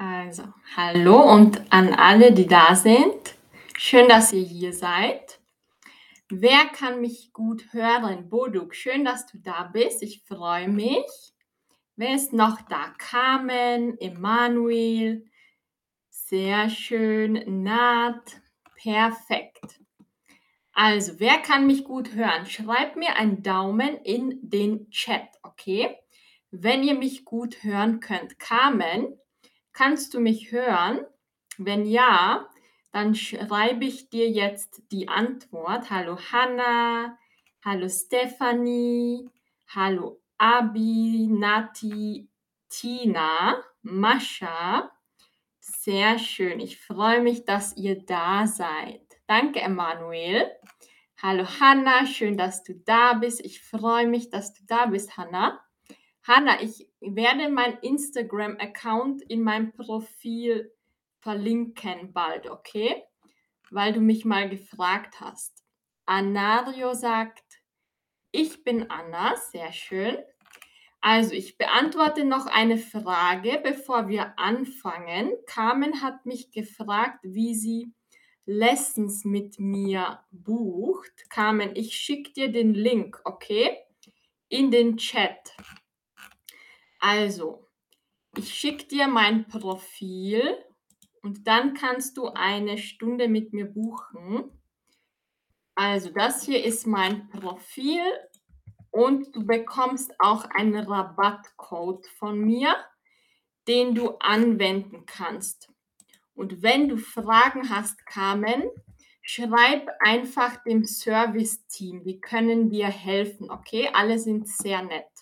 Also, hallo und an alle, die da sind. Schön, dass ihr hier seid. Wer kann mich gut hören? Boduk, schön, dass du da bist. Ich freue mich. Wer ist noch da? Carmen, Emanuel. Sehr schön. Naht. Perfekt. Also, wer kann mich gut hören? Schreibt mir einen Daumen in den Chat, okay? Wenn ihr mich gut hören könnt. Carmen, Kannst du mich hören? Wenn ja, dann schreibe ich dir jetzt die Antwort. Hallo Hanna, hallo Stephanie, hallo Abi, Nati, Tina, Mascha. Sehr schön. Ich freue mich, dass ihr da seid. Danke, Emanuel. Hallo Hanna, schön, dass du da bist. Ich freue mich, dass du da bist, Hanna. Hanna, ich werde mein Instagram-Account in meinem Profil verlinken bald, okay? Weil du mich mal gefragt hast. Anario sagt, ich bin Anna, sehr schön. Also, ich beantworte noch eine Frage, bevor wir anfangen. Carmen hat mich gefragt, wie sie Lessons mit mir bucht. Carmen, ich schicke dir den Link, okay? In den Chat. Also, ich schicke dir mein Profil und dann kannst du eine Stunde mit mir buchen. Also, das hier ist mein Profil und du bekommst auch einen Rabattcode von mir, den du anwenden kannst. Und wenn du Fragen hast, Carmen, schreib einfach dem Service-Team. Die können dir helfen, okay? Alle sind sehr nett.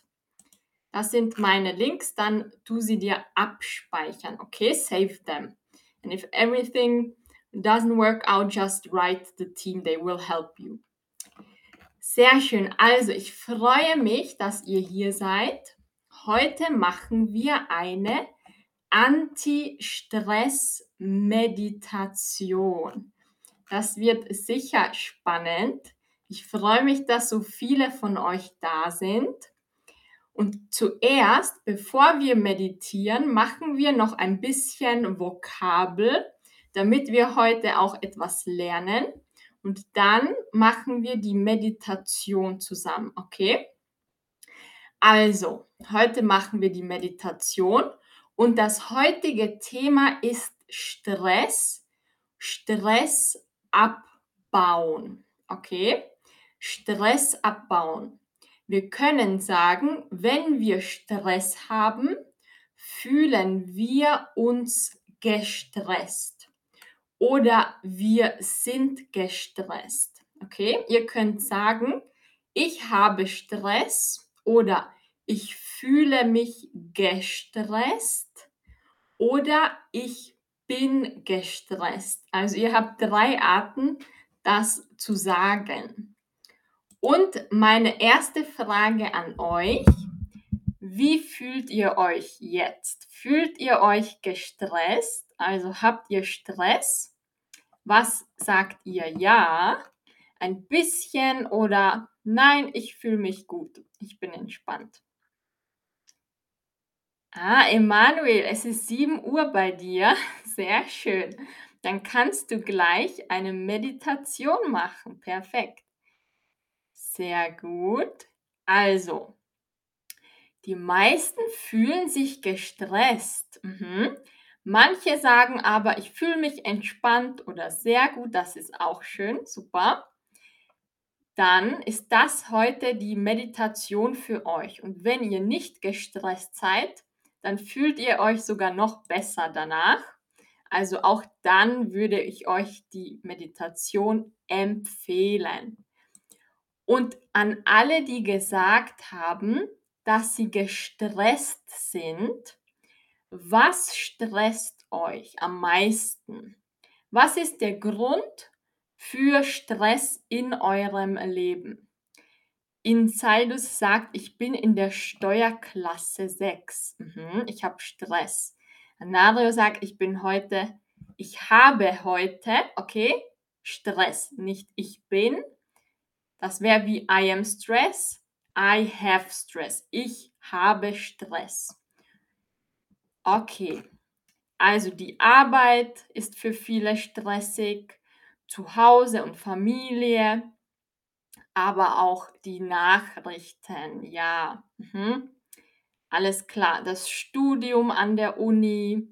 Das sind meine Links, dann tu sie dir abspeichern, okay? Save them. And if everything doesn't work out, just write the team, they will help you. Sehr schön. Also, ich freue mich, dass ihr hier seid. Heute machen wir eine Anti-Stress-Meditation. Das wird sicher spannend. Ich freue mich, dass so viele von euch da sind. Und zuerst, bevor wir meditieren, machen wir noch ein bisschen Vokabel, damit wir heute auch etwas lernen. Und dann machen wir die Meditation zusammen, okay? Also, heute machen wir die Meditation und das heutige Thema ist Stress, Stress abbauen, okay? Stress abbauen. Wir können sagen, wenn wir Stress haben, fühlen wir uns gestresst oder wir sind gestresst. Okay, ihr könnt sagen, ich habe Stress oder ich fühle mich gestresst oder ich bin gestresst. Also ihr habt drei Arten, das zu sagen. Und meine erste Frage an euch, wie fühlt ihr euch jetzt? Fühlt ihr euch gestresst? Also habt ihr Stress? Was sagt ihr ja? Ein bisschen oder nein, ich fühle mich gut. Ich bin entspannt. Ah, Emanuel, es ist 7 Uhr bei dir. Sehr schön. Dann kannst du gleich eine Meditation machen. Perfekt. Sehr gut. Also, die meisten fühlen sich gestresst. Mhm. Manche sagen aber, ich fühle mich entspannt oder sehr gut. Das ist auch schön. Super. Dann ist das heute die Meditation für euch. Und wenn ihr nicht gestresst seid, dann fühlt ihr euch sogar noch besser danach. Also auch dann würde ich euch die Meditation empfehlen. Und an alle, die gesagt haben, dass sie gestresst sind, was stresst euch am meisten? Was ist der Grund für Stress in eurem Leben? Insidus sagt, ich bin in der Steuerklasse 6. Mhm, ich habe Stress. Anario sagt, ich bin heute, ich habe heute, okay, Stress. Nicht ich bin, das wäre wie I am stress, I have stress. Ich habe Stress. Okay. Also die Arbeit ist für viele stressig, zu Hause und Familie, aber auch die Nachrichten, ja. Mhm. Alles klar. Das Studium an der Uni.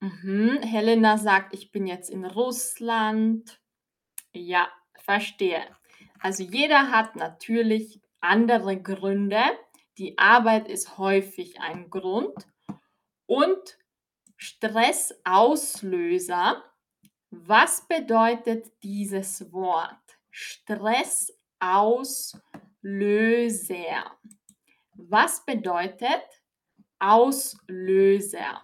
Mhm. Helena sagt, ich bin jetzt in Russland. Ja, verstehe. Also jeder hat natürlich andere Gründe. Die Arbeit ist häufig ein Grund. Und Stressauslöser. Was bedeutet dieses Wort? Stressauslöser. Was bedeutet Auslöser?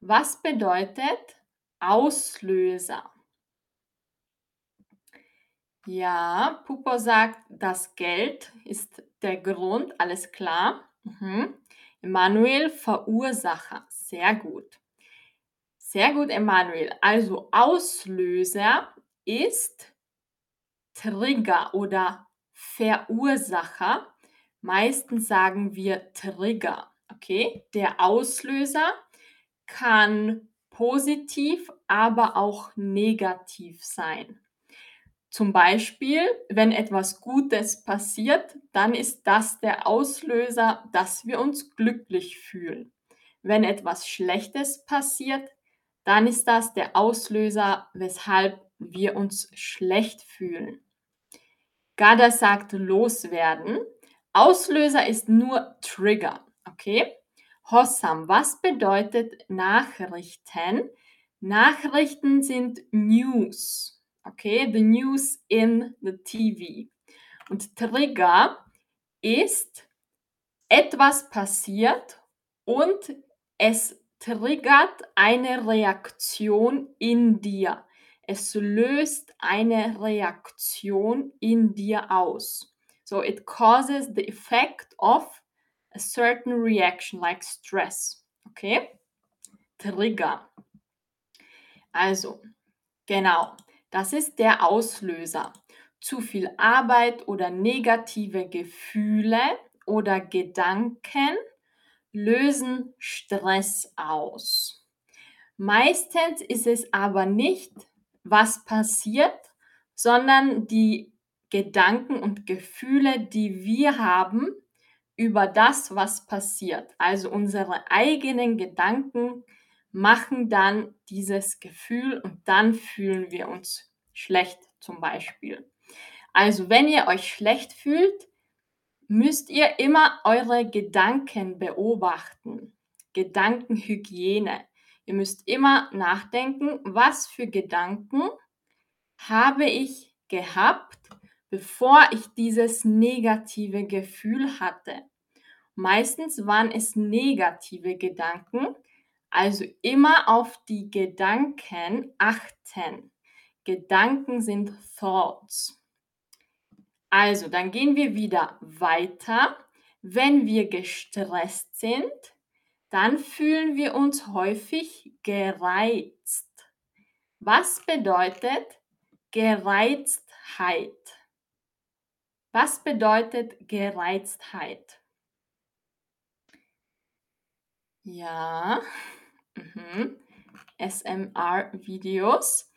Was bedeutet Auslöser? Ja, Pupo sagt, das Geld ist der Grund, alles klar. Mhm. Emanuel, Verursacher, sehr gut. Sehr gut, Emanuel. Also Auslöser ist Trigger oder Verursacher. Meistens sagen wir Trigger. Okay, der Auslöser kann positiv, aber auch negativ sein. Zum Beispiel, wenn etwas Gutes passiert, dann ist das der Auslöser, dass wir uns glücklich fühlen. Wenn etwas Schlechtes passiert, dann ist das der Auslöser, weshalb wir uns schlecht fühlen. Gada sagt loswerden. Auslöser ist nur Trigger, okay? Hossam, was bedeutet Nachrichten? Nachrichten sind News, okay? The news in the TV. Und Trigger ist etwas passiert und es triggert eine Reaktion in dir. Es löst eine Reaktion in dir aus. So it causes the effect of a certain reaction like stress. Okay? Trigger. Also, genau, das ist der Auslöser. Zu viel Arbeit oder negative Gefühle oder Gedanken lösen Stress aus. Meistens ist es aber nicht, was passiert, sondern die Gedanken und Gefühle, die wir haben über das, was passiert. Also unsere eigenen Gedanken machen dann dieses Gefühl und dann fühlen wir uns schlecht zum Beispiel. Also wenn ihr euch schlecht fühlt, müsst ihr immer eure Gedanken beobachten. Gedankenhygiene. Ihr müsst immer nachdenken, was für Gedanken habe ich gehabt, bevor ich dieses negative Gefühl hatte. Meistens waren es negative Gedanken, also immer auf die Gedanken achten. Gedanken sind Thoughts. Also, dann gehen wir wieder weiter. Wenn wir gestresst sind, dann fühlen wir uns häufig gereizt. Was bedeutet Gereiztheit? Was bedeutet Gereiztheit? Ja, mhm. SMR-Videos.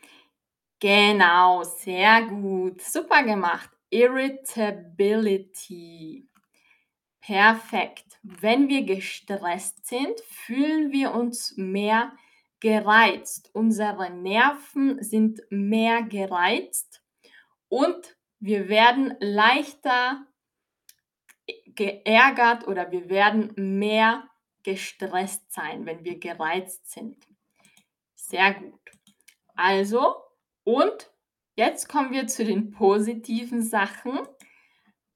Genau, sehr gut. Super gemacht. Irritability. Perfekt. Wenn wir gestresst sind, fühlen wir uns mehr gereizt. Unsere Nerven sind mehr gereizt und wir werden leichter geärgert oder wir werden mehr gestresst sein, wenn wir gereizt sind. Sehr gut. Also, und jetzt kommen wir zu den positiven Sachen.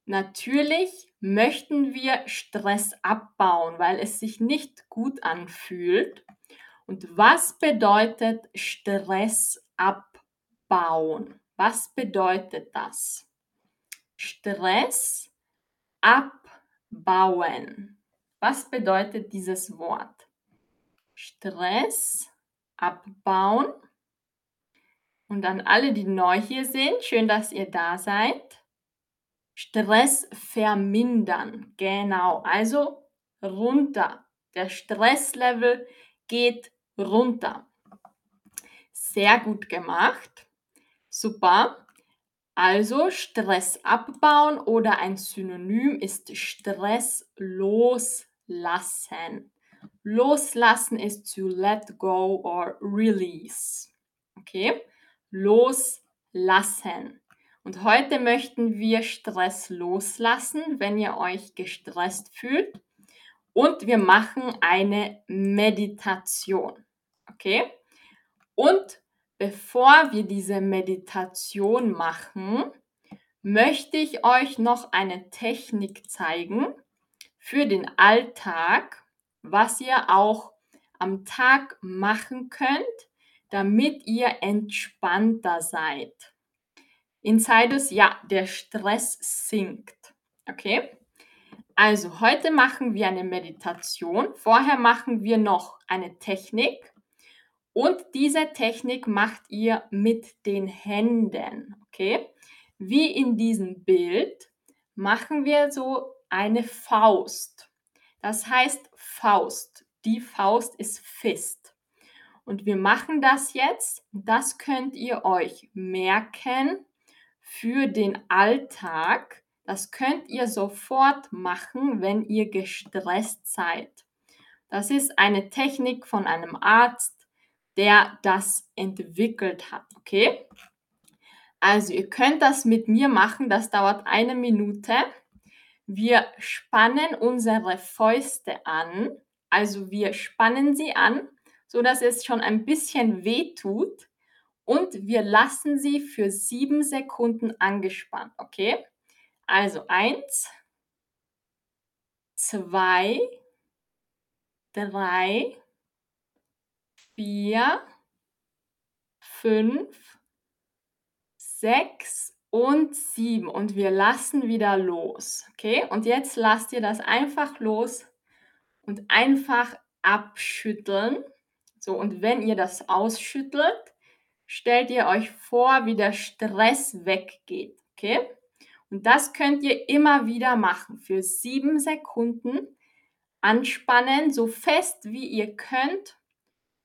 Natürlich möchten wir Stress abbauen, weil es sich nicht gut anfühlt. Und was bedeutet Stress abbauen? Was bedeutet das? Stress abbauen. Was bedeutet dieses Wort? Stress abbauen. Und an alle, die neu hier sind, schön, dass ihr da seid. Stress vermindern. Genau. Also runter. Der Stresslevel geht runter. Sehr gut gemacht. Super. Also Stress abbauen oder ein Synonym ist Stress loslassen. Loslassen ist to let go or release. Okay? Loslassen. Und heute möchten wir Stress loslassen, wenn ihr euch gestresst fühlt. Und wir machen eine Meditation. Okay? Und bevor wir diese Meditation machen, möchte ich euch noch eine Technik zeigen für den Alltag, was ihr auch am Tag machen könnt, damit ihr entspannter seid. Insiders, ja, der Stress sinkt. Okay? Also, heute machen wir eine Meditation. Vorher machen wir noch eine Technik. Und diese Technik macht ihr mit den Händen. Okay? Wie in diesem Bild machen wir so eine Faust. Das heißt Faust. Die Faust ist Fist. Und wir machen das jetzt. Das könnt ihr euch merken für den Alltag. Das könnt ihr sofort machen, wenn ihr gestresst seid. Das ist eine Technik von einem Arzt, der das entwickelt hat. Okay? Also ihr könnt das mit mir machen. Das dauert eine Minute. Wir spannen unsere Fäuste an. Also wir spannen sie an, so dass es schon ein bisschen weh tut und wir lassen sie für sieben Sekunden angespannt. Okay? Also eins, zwei, drei, vier, fünf, sechs und sieben. Und wir lassen wieder los. Okay? Und jetzt lasst ihr das einfach los und einfach abschütteln. So, und wenn ihr das ausschüttelt, stellt ihr euch vor, wie der Stress weggeht. Okay? Und das könnt ihr immer wieder machen. Für sieben Sekunden anspannen, so fest wie ihr könnt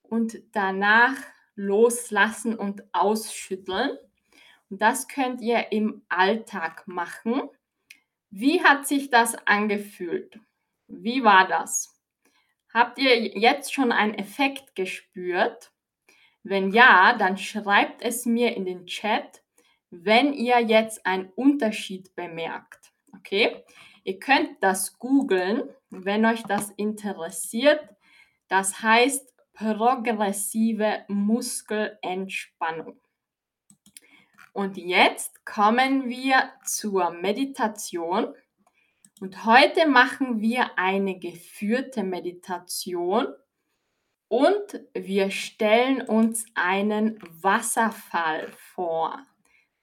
und danach loslassen und ausschütteln. Das könnt ihr im Alltag machen. Wie hat sich das angefühlt? Wie war das? Habt ihr jetzt schon einen Effekt gespürt? Wenn ja, dann schreibt es mir in den Chat, wenn ihr jetzt einen Unterschied bemerkt. Okay? Ihr könnt das googeln, wenn euch das interessiert. Das heißt progressive Muskelentspannung. Und jetzt kommen wir zur Meditation. Und heute machen wir eine geführte Meditation und wir stellen uns einen Wasserfall vor.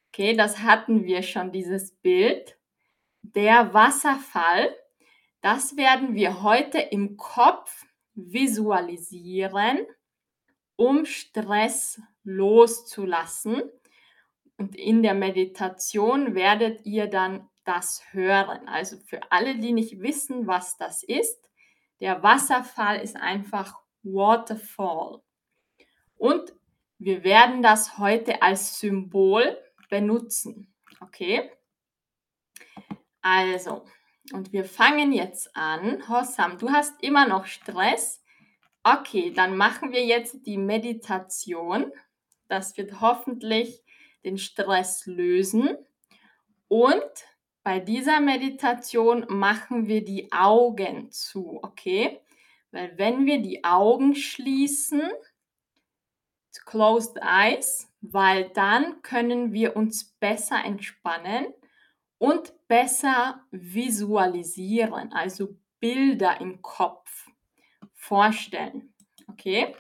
Okay, das hatten wir schon, dieses Bild. Der Wasserfall, das werden wir heute im Kopf visualisieren, um Stress loszulassen. Und in der Meditation werdet ihr dann das hören. Also für alle, die nicht wissen, was das ist, der Wasserfall ist einfach Waterfall. Und wir werden das heute als Symbol benutzen. Okay? Also, und wir fangen jetzt an. Hossam, du hast immer noch Stress. Okay, dann machen wir jetzt die Meditation. Das wird hoffentlich den Stress lösen. Und bei dieser Meditation machen wir die Augen zu, okay? Weil wenn wir die Augen schließen, closed eyes, weil dann können wir uns besser entspannen und besser visualisieren, also Bilder im Kopf vorstellen. Okay?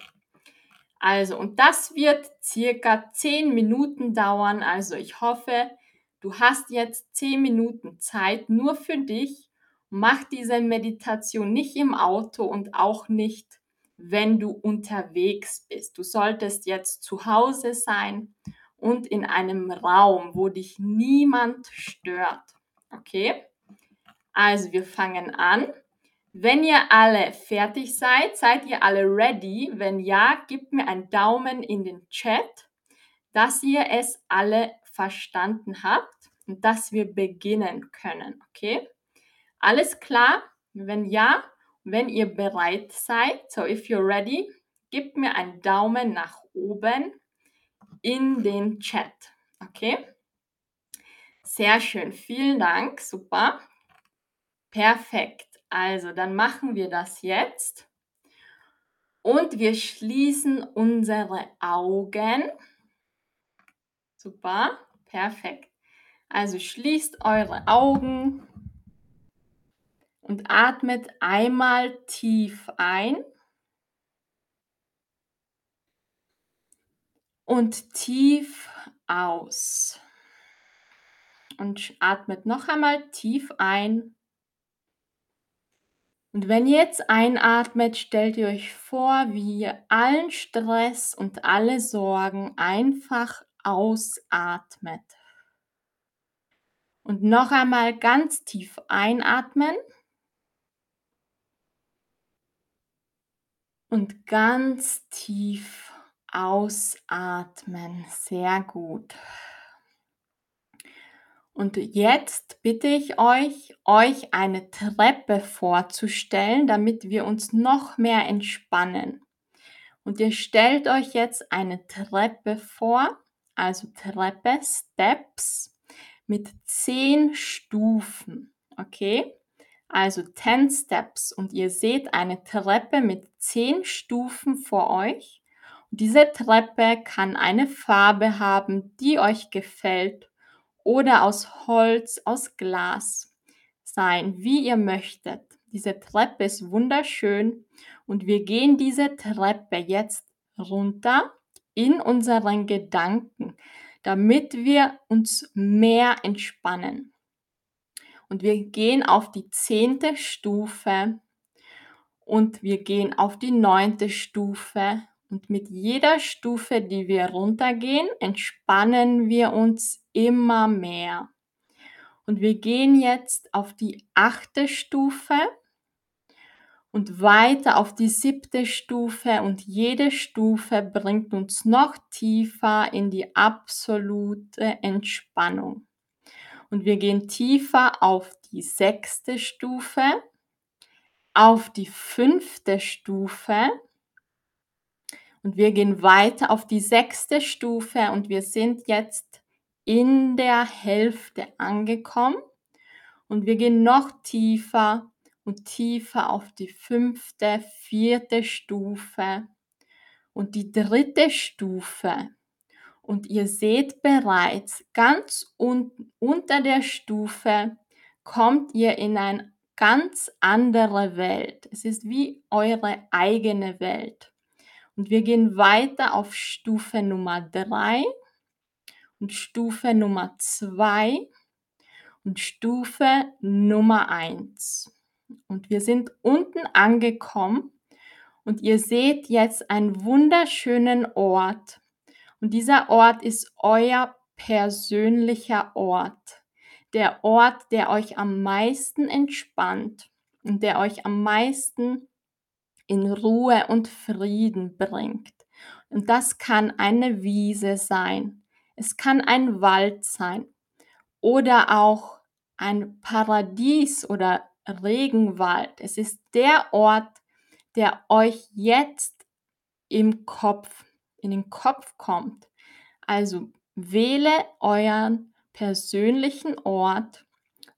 Also, und das wird circa 10 Minuten dauern. Also, ich hoffe, du hast jetzt 10 Minuten Zeit nur für dich Mach diese Meditation nicht im Auto und auch nicht, wenn du unterwegs bist. Du solltest jetzt zu Hause sein und in einem Raum, wo dich niemand stört. Okay? Also wir fangen an. Wenn ihr alle fertig seid, seid ihr alle ready? Wenn ja, gebt mir einen Daumen in den Chat, dass ihr es alle verstanden habt und dass wir beginnen können, okay? Alles klar? Wenn ja, wenn ihr bereit seid, so if you're ready, gebt mir einen Daumen nach oben in den Chat, okay? Sehr schön, vielen Dank, super. Perfekt. Also, dann machen wir das jetzt. Und wir schließen unsere Augen. Super, perfekt. Also schließt eure Augen und atmet einmal tief ein und tief aus. Und atmet noch einmal tief ein. Und wenn ihr jetzt einatmet, stellt ihr euch vor, wie ihr allen Stress und alle Sorgen einfach ausatmet. Und noch einmal ganz tief einatmen. Und ganz tief ausatmen. Sehr gut. Und jetzt bitte ich euch, euch eine Treppe vorzustellen, damit wir uns noch mehr entspannen. Und ihr stellt euch jetzt eine Treppe vor, also Treppe, Steps mit zehn Stufen. Okay? Also 10 Steps. Und ihr seht eine Treppe mit zehn Stufen vor euch. Und diese Treppe kann eine Farbe haben, die euch gefällt oder aus Holz, aus Glas sein, wie ihr möchtet. Diese Treppe ist wunderschön und wir gehen diese Treppe jetzt runter in unseren Gedanken, damit wir uns mehr entspannen. Und wir gehen auf die zehnte Stufe und wir gehen auf die neunte Stufe. Und mit jeder Stufe, die wir runtergehen, entspannen wir uns immer mehr. Und wir gehen jetzt auf die achte Stufe und weiter auf die siebte Stufe und jede Stufe bringt uns noch tiefer in die absolute Entspannung. Und wir gehen tiefer auf die sechste Stufe, auf die fünfte Stufe und wir gehen weiter auf die sechste Stufe und wir sind jetzt in der Hälfte angekommen und wir gehen noch tiefer und tiefer auf die fünfte, vierte Stufe und die dritte Stufe. Und ihr seht bereits, ganz unten unter der Stufe kommt ihr in eine ganz andere Welt. Es ist wie eure eigene Welt. Und wir gehen weiter auf Stufe Nummer 3 und Stufe Nummer 2 und Stufe Nummer 1. Und wir sind unten angekommen und ihr seht jetzt einen wunderschönen Ort. Und dieser Ort ist euer persönlicher Ort. Der Ort, der euch am meisten entspannt und der euch am meisten in Ruhe und Frieden bringt. Und das kann eine Wiese sein. Es kann ein Wald sein oder auch ein Paradies oder Regenwald. Es ist der Ort, der euch jetzt im Kopf, in den Kopf kommt. Also wähle euren persönlichen Ort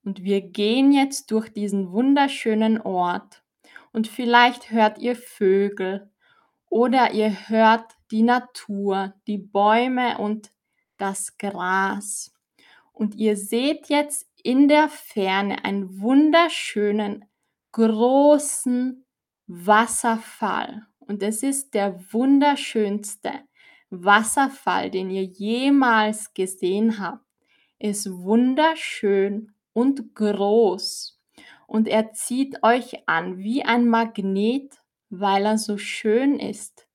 und wir gehen jetzt durch diesen wunderschönen Ort und vielleicht hört ihr Vögel oder ihr hört die Natur, die Bäume und das Gras. Und ihr seht jetzt in der Ferne einen wunderschönen, großen Wasserfall. Und es ist der wunderschönste Wasserfall, den ihr jemals gesehen habt. Ist wunderschön und groß. Und er zieht euch an wie ein Magnet, weil er so schön ist.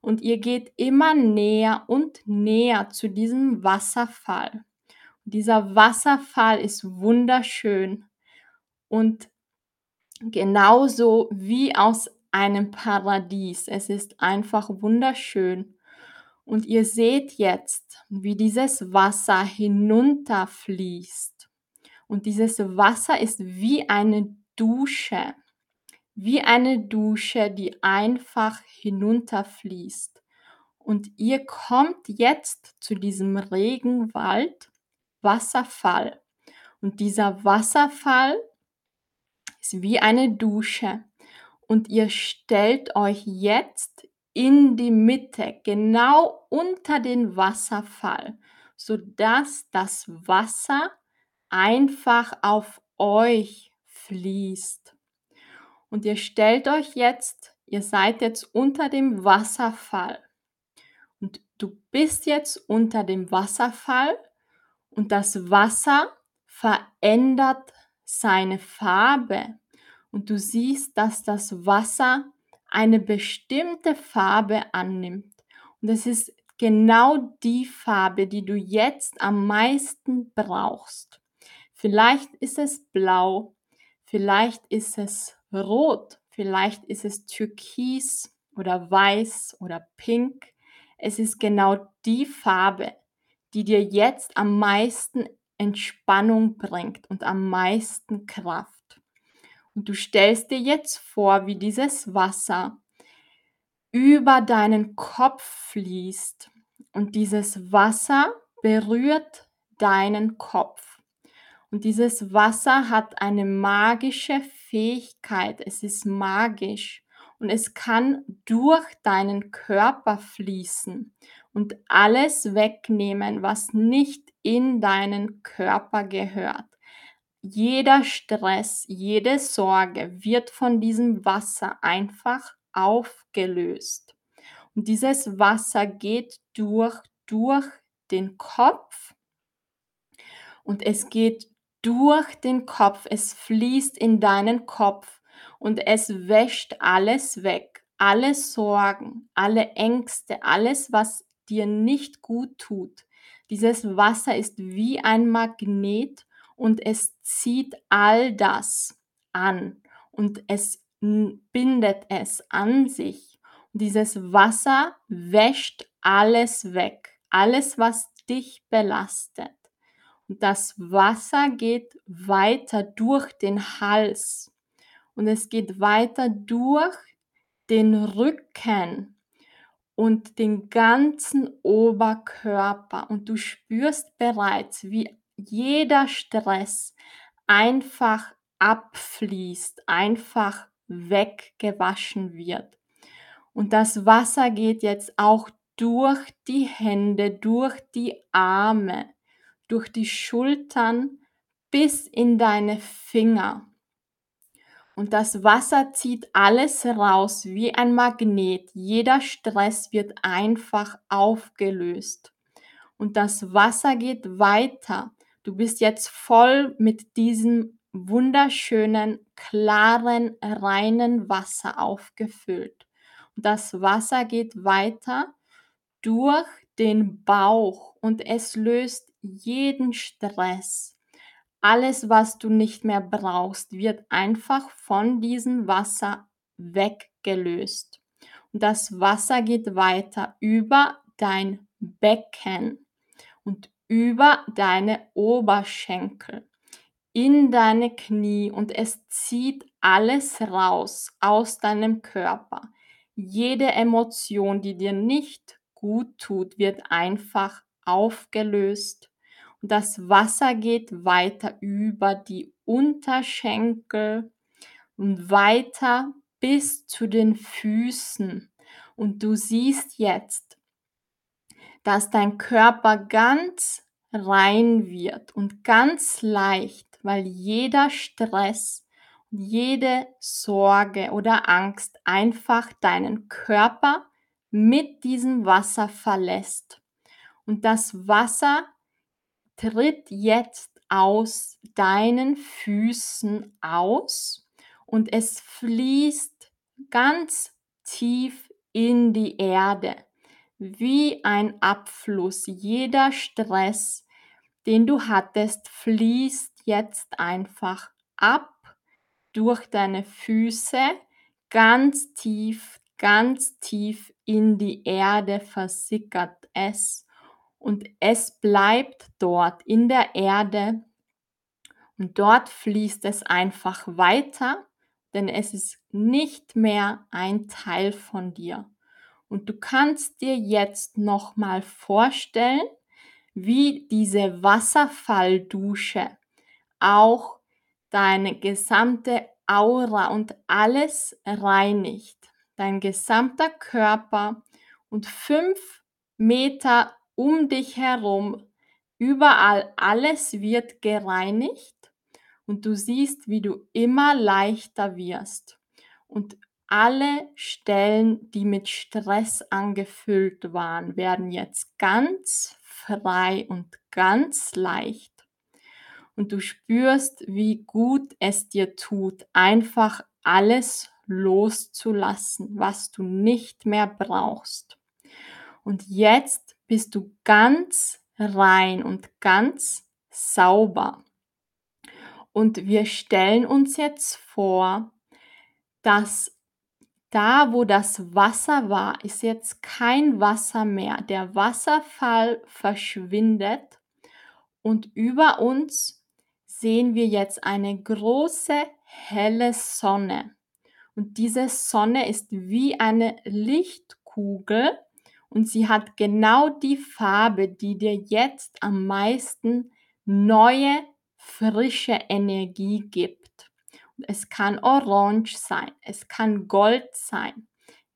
Und ihr geht immer näher und näher zu diesem Wasserfall. Und dieser Wasserfall ist wunderschön. Und genauso wie aus einem Paradies. Es ist einfach wunderschön. Und ihr seht jetzt, wie dieses Wasser hinunterfließt. Und dieses Wasser ist wie eine Dusche, wie eine Dusche, die einfach hinunterfließt. Und ihr kommt jetzt zu diesem Regenwald Wasserfall. Und dieser Wasserfall ist wie eine Dusche. Und ihr stellt euch jetzt in die Mitte, genau unter den Wasserfall, sodass das Wasser einfach auf euch fließt. Und ihr stellt euch jetzt, ihr seid jetzt unter dem Wasserfall. Und du bist jetzt unter dem Wasserfall und das Wasser verändert seine Farbe. Und du siehst, dass das Wasser eine bestimmte Farbe annimmt. Und es ist genau die Farbe, die du jetzt am meisten brauchst. Vielleicht ist es blau, vielleicht ist es rot, vielleicht ist es türkis oder weiß oder pink. Es ist genau die Farbe, die dir jetzt am meisten Entspannung bringt und am meisten Kraft. Und du stellst dir jetzt vor, wie dieses Wasser über deinen Kopf fließt und dieses Wasser berührt deinen Kopf. Und dieses Wasser hat eine magische Fähigkeit. Es ist magisch und es kann durch deinen Körper fließen und alles wegnehmen, was nicht in deinen Körper gehört. Jeder Stress, jede Sorge wird von diesem Wasser einfach aufgelöst. Und dieses Wasser geht durch, durch den Kopf und es geht durch den Kopf, es fließt in deinen Kopf und es wäscht alles weg, alle Sorgen, alle Ängste, alles, was dir nicht gut tut. Dieses Wasser ist wie ein Magnet und es zieht all das an und es bindet es an sich. Und dieses Wasser wäscht alles weg, alles, was dich belastet. Das Wasser geht weiter durch den Hals. Und es geht weiter durch den Rücken und den ganzen Oberkörper. Und du spürst bereits, wie jeder Stress einfach abfließt, einfach weggewaschen wird. Und das Wasser geht jetzt auch durch die Hände, durch die Arme, durch die Schultern bis in deine Finger. Und das Wasser zieht alles raus wie ein Magnet. Jeder Stress wird einfach aufgelöst. Und das Wasser geht weiter. Du bist jetzt voll mit diesem wunderschönen, klaren, reinen Wasser aufgefüllt. Und das Wasser geht weiter durch den Bauch und es löst jeden Stress. Alles, was du nicht mehr brauchst, wird einfach von diesem Wasser weggelöst. Und das Wasser geht weiter über dein Becken und über deine Oberschenkel in deine Knie und es zieht alles raus aus deinem Körper. Jede Emotion, die dir nicht gut tut, wird einfach aufgelöst das Wasser geht weiter über die Unterschenkel und weiter bis zu den Füßen. Und du siehst jetzt, dass dein Körper ganz rein wird und ganz leicht, weil jeder Stress, jede Sorge oder Angst einfach deinen Körper mit diesem Wasser verlässt. Und das Wasser tritt jetzt aus deinen Füßen aus und es fließt ganz tief in die Erde, wie ein Abfluss. Jeder Stress, den du hattest, fließt jetzt einfach ab durch deine Füße ganz tief, ganz tief in die Erde versickert es und es bleibt dort in der Erde und dort fließt es einfach weiter, denn es ist nicht mehr ein Teil von dir. Und du kannst dir jetzt noch mal vorstellen, wie diese Wasserfalldusche auch deine gesamte Aura und alles reinigt. Dein gesamter Körper und fünf Meter um dich herum, überall alles wird gereinigt und du siehst, wie du immer leichter wirst und alle Stellen, die mit Stress angefüllt waren, werden jetzt ganz frei und ganz leicht. Und du spürst, wie gut es dir tut, einfach alles loszulassen, was du nicht mehr brauchst. Und jetzt bist du ganz rein und ganz sauber. Und wir stellen uns jetzt vor, dass da, wo das Wasser war, ist jetzt kein Wasser mehr. Der Wasserfall verschwindet und über uns sehen wir jetzt eine große helle Sonne. Und diese Sonne ist wie eine Lichtkugel und sie hat genau die Farbe, die dir jetzt am meisten neue, frische Energie gibt. Es kann orange sein, es kann gold sein,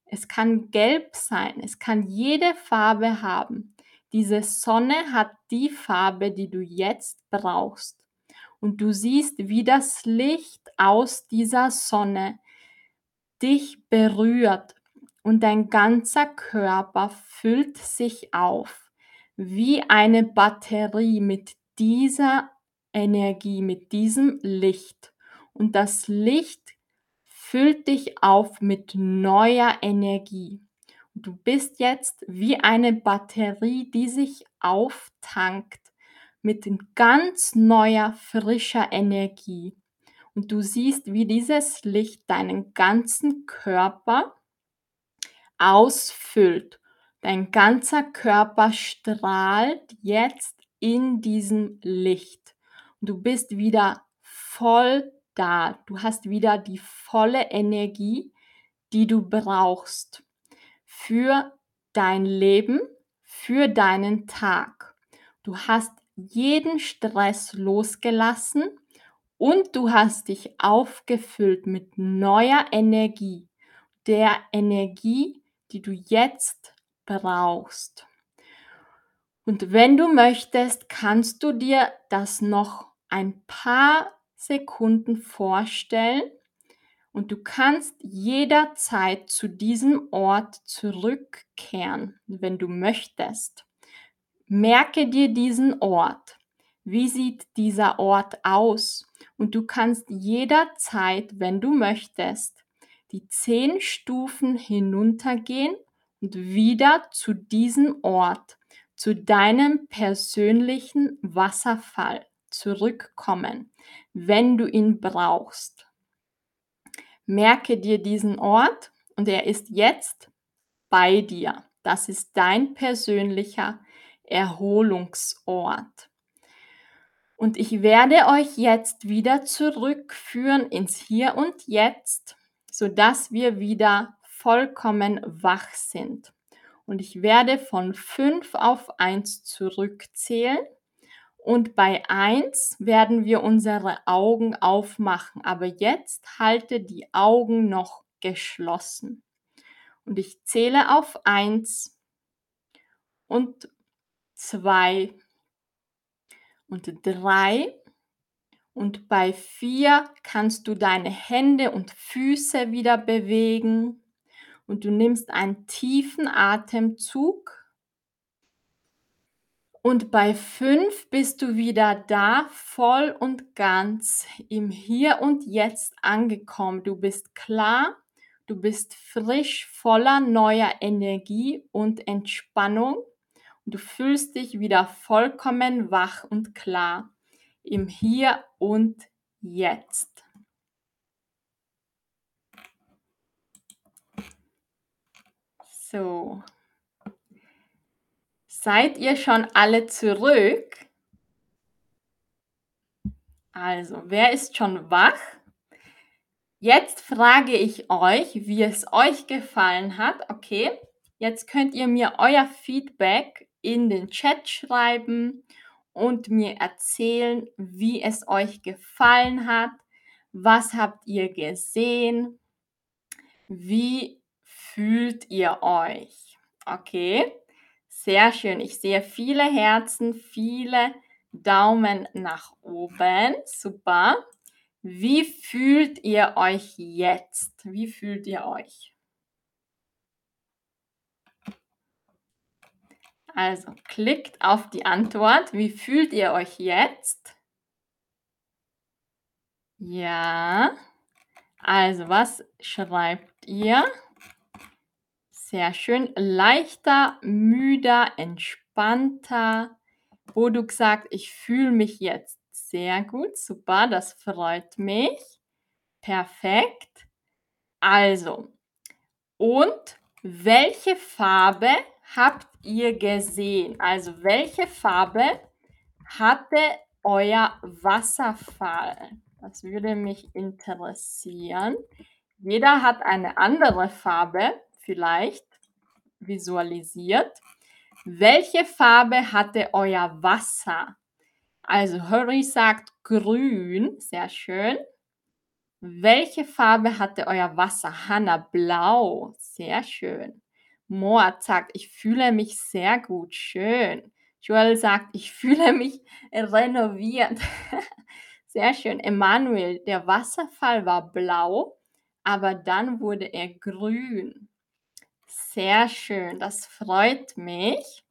es kann gelb sein, es kann jede Farbe haben. Diese Sonne hat die Farbe, die du jetzt brauchst. Und du siehst, wie das Licht aus dieser Sonne dich berührt und dein ganzer Körper füllt sich auf wie eine Batterie mit dieser Energie, mit diesem Licht. Und das Licht füllt dich auf mit neuer Energie. Du bist jetzt wie eine Batterie, die sich auftankt mit ganz neuer, frischer Energie. Und du siehst, wie dieses Licht deinen ganzen Körper ausfüllt. Dein ganzer Körper strahlt jetzt in diesem Licht. Du bist wieder voll da. Du hast wieder die volle Energie, die du brauchst für dein Leben, für deinen Tag. Du hast jeden Stress losgelassen und du hast dich aufgefüllt mit neuer Energie, der Energie, die du jetzt brauchst. Und wenn du möchtest, kannst du dir das noch ein paar Sekunden vorstellen und du kannst jederzeit zu diesem Ort zurückkehren, wenn du möchtest. Merke dir diesen Ort. Wie sieht dieser Ort aus? Und du kannst jederzeit, wenn du möchtest, die zehn Stufen hinuntergehen und wieder zu diesem Ort, zu deinem persönlichen Wasserfall zurückkommen, wenn du ihn brauchst. Merke dir diesen Ort und er ist jetzt bei dir. Das ist dein persönlicher Erholungsort. Und ich werde euch jetzt wieder zurückführen ins Hier und Jetzt, sodass wir wieder vollkommen wach sind. Und ich werde von 5 auf 1 zurückzählen. Und bei 1 werden wir unsere Augen aufmachen. Aber jetzt halte die Augen noch geschlossen. Und ich zähle auf 1 und 2 und 3. Und bei 4 kannst du deine Hände und Füße wieder bewegen. Und du nimmst einen tiefen Atemzug und bei fünf bist du wieder da, voll und ganz im Hier und Jetzt angekommen. Du bist klar, du bist frisch, voller neuer Energie und Entspannung. Und du fühlst dich wieder vollkommen wach und klar im Hier und Jetzt. So. Seid ihr schon alle zurück? Also, wer ist schon wach? Jetzt frage ich euch, wie es euch gefallen hat. Okay, jetzt könnt ihr mir euer Feedback in den Chat schreiben und mir erzählen, wie es euch gefallen hat. Was habt ihr gesehen? Wie fühlt ihr euch? Okay, sehr schön. Ich sehe viele Herzen, viele Daumen nach oben. Super. Wie fühlt ihr euch jetzt? Wie fühlt ihr euch? Also klickt auf die Antwort. Wie fühlt ihr euch jetzt? Ja. Also was schreibt ihr? Sehr schön. Leichter, müder, entspannter. Boduk sagt, ich fühle mich jetzt sehr gut. Super, das freut mich. Perfekt. Also, und welche Farbe habt ihr gesehen? Also, welche Farbe hatte euer Wasserfall? Das würde mich interessieren. Jeder hat eine andere Farbe vielleicht visualisiert. Welche Farbe hatte euer Wasser? Also Hurry sagt grün, sehr schön. Welche Farbe hatte euer Wasser? Hanna, blau, sehr schön. Moat sagt, ich fühle mich sehr gut, schön. Joel sagt, ich fühle mich renoviert. sehr schön. Emanuel, der Wasserfall war blau, aber dann wurde er grün. Sehr schön, das freut mich.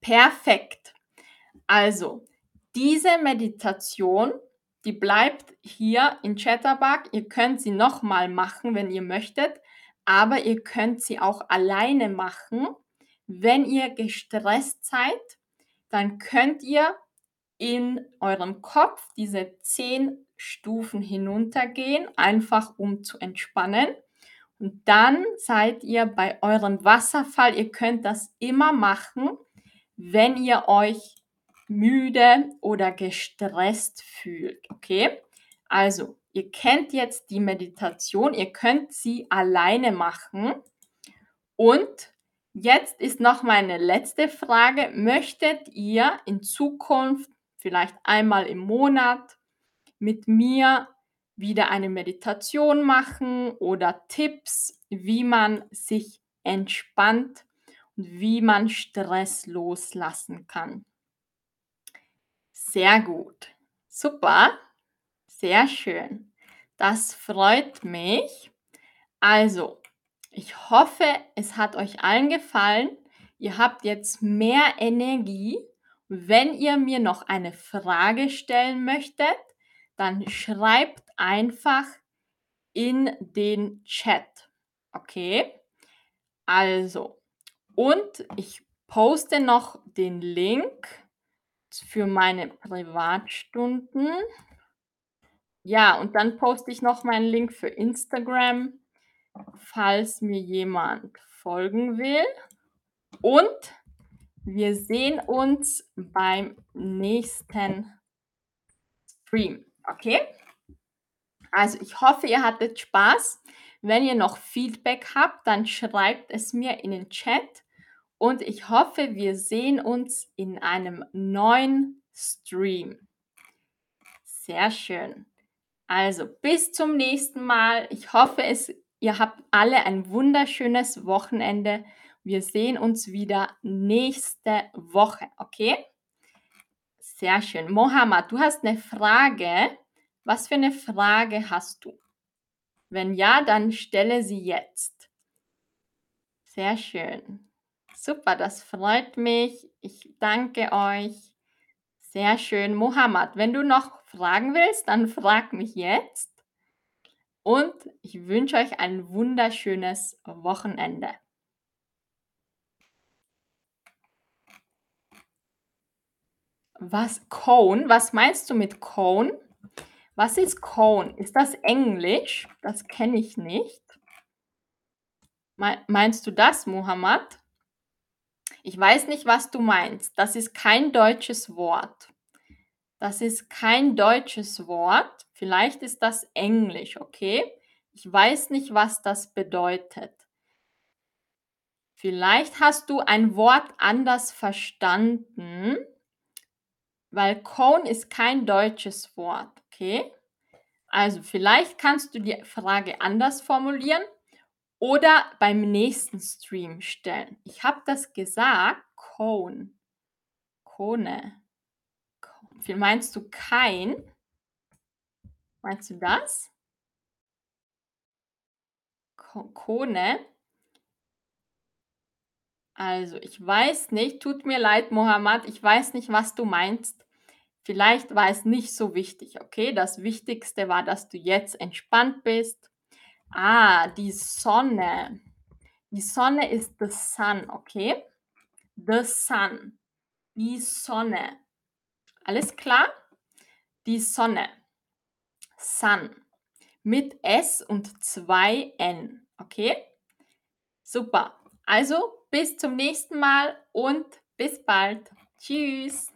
Perfekt. Also, diese Meditation, die bleibt hier in Chatterbug. Ihr könnt sie nochmal machen, wenn ihr möchtet, aber ihr könnt sie auch alleine machen. Wenn ihr gestresst seid, dann könnt ihr in eurem Kopf diese zehn Stufen hinuntergehen, einfach um zu entspannen. Und dann seid ihr bei eurem Wasserfall. Ihr könnt das immer machen, wenn ihr euch müde oder gestresst fühlt. Okay? Also, ihr kennt jetzt die Meditation, ihr könnt sie alleine machen. Und jetzt ist noch meine letzte Frage. Möchtet ihr in Zukunft, vielleicht einmal im Monat, mit mir wieder eine Meditation machen oder Tipps, wie man sich entspannt und wie man Stress loslassen kann? Sehr gut. Super. Sehr schön. Das freut mich. Also, ich hoffe, es hat euch allen gefallen. Ihr habt jetzt mehr Energie. Wenn ihr mir noch eine Frage stellen möchtet, dann schreibt einfach in den Chat. Okay? Also, und ich poste noch den Link für meine Privatstunden. Ja, und dann poste ich noch meinen Link für Instagram, falls mir jemand folgen will. Und wir sehen uns beim nächsten Stream. Okay? Also ich hoffe, ihr hattet Spaß. Wenn ihr noch Feedback habt, dann schreibt es mir in den Chat und ich hoffe, wir sehen uns in einem neuen Stream. Sehr schön. Also bis zum nächsten Mal. Ich hoffe, es, ihr habt alle ein wunderschönes Wochenende. Wir sehen uns wieder nächste Woche, okay? Sehr schön. Mohammed, du hast eine Frage. Was für eine Frage hast du? Wenn ja, dann stelle sie jetzt. Sehr schön. Super, das freut mich. Ich danke euch. Sehr schön. Mohammed, wenn du noch fragen willst, dann frag mich jetzt. Und ich wünsche euch ein wunderschönes Wochenende. Was Cone? Was meinst du mit Cone? Was ist Cone? Ist das Englisch? Das kenne ich nicht. Mei meinst du das, Mohammed? Ich weiß nicht, was du meinst. Das ist kein deutsches Wort. Das ist kein deutsches Wort. Vielleicht ist das Englisch, okay? Ich weiß nicht, was das bedeutet. Vielleicht hast du ein Wort anders verstanden, weil Cone ist kein deutsches Wort, okay? Also vielleicht kannst du die Frage anders formulieren oder beim nächsten Stream stellen. Ich habe das gesagt, Cone. Kone. Wie meinst du kein? Meinst du das? Ko Kone? Also, ich weiß nicht, tut mir leid, Mohammed, ich weiß nicht, was du meinst. Vielleicht war es nicht so wichtig, okay? Das Wichtigste war, dass du jetzt entspannt bist. Ah, die Sonne. Die Sonne ist the sun, okay? The sun. Die Sonne. Alles klar? Die Sonne. Sun. Mit S und zwei N, okay? Super. Also bis zum nächsten Mal und bis bald. Tschüss.